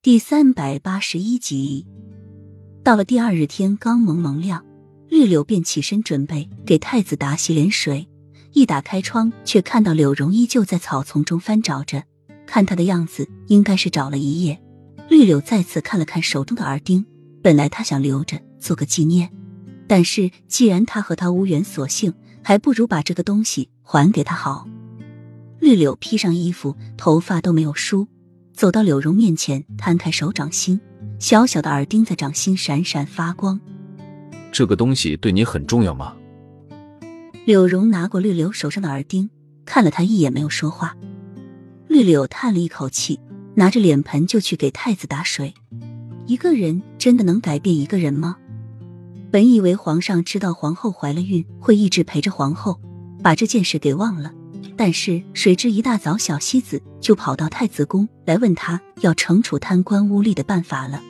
第三百八十一集，到了第二日天刚蒙蒙亮，绿柳便起身准备给太子打洗脸水。一打开窗，却看到柳荣依旧在草丛中翻找着，看他的样子，应该是找了一夜。绿柳再次看了看手中的耳钉，本来他想留着做个纪念，但是既然他和他无缘，索性还不如把这个东西还给他好。绿柳披上衣服，头发都没有梳。走到柳荣面前，摊开手掌心，小小的耳钉在掌心闪闪发光。这个东西对你很重要吗？柳荣拿过绿柳手上的耳钉，看了他一眼，没有说话。绿柳叹了一口气，拿着脸盆就去给太子打水。一个人真的能改变一个人吗？本以为皇上知道皇后怀了孕，会一直陪着皇后，把这件事给忘了。但是谁知一大早，小西子就跑到太子宫来问他要惩处贪官污吏的办法了。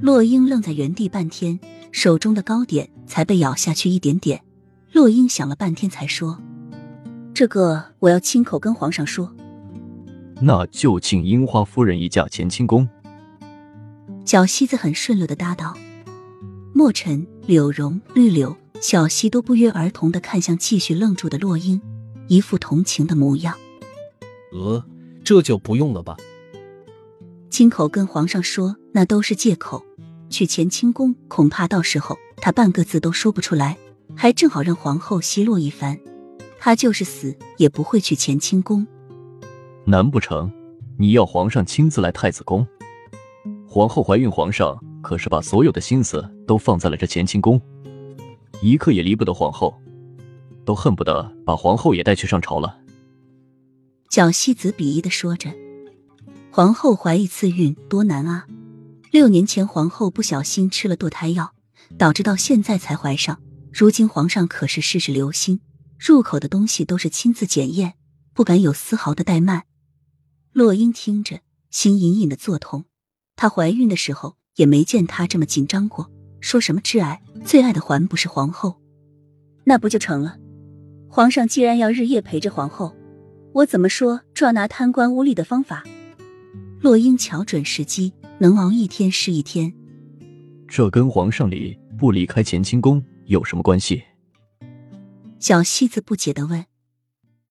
洛英愣在原地半天，手中的糕点才被咬下去一点点。洛英想了半天才说：“这个我要亲口跟皇上说。”那就请樱花夫人一驾乾清宫。小西子很顺溜的答道：“墨尘、柳荣、绿柳、小西都不约而同的看向继续愣住的洛英。”一副同情的模样。呃，这就不用了吧。亲口跟皇上说，那都是借口。去乾清宫，恐怕到时候他半个字都说不出来，还正好让皇后奚落一番。他就是死也不会去乾清宫。难不成你要皇上亲自来太子宫？皇后怀孕，皇上可是把所有的心思都放在了这乾清宫，一刻也离不得皇后。都恨不得把皇后也带去上朝了。蒋西子鄙夷的说着：“皇后怀一次孕多难啊！六年前皇后不小心吃了堕胎药，导致到现在才怀上。如今皇上可是事事留心，入口的东西都是亲自检验，不敢有丝毫的怠慢。”洛英听着，心隐隐的作痛。她怀孕的时候也没见她这么紧张过，说什么挚爱，最爱的还不是皇后？那不就成了？皇上既然要日夜陪着皇后，我怎么说抓拿贪官污吏的方法？洛英瞧准时机，能熬一天是一天。这跟皇上离不离开乾清宫有什么关系？小西子不解的问。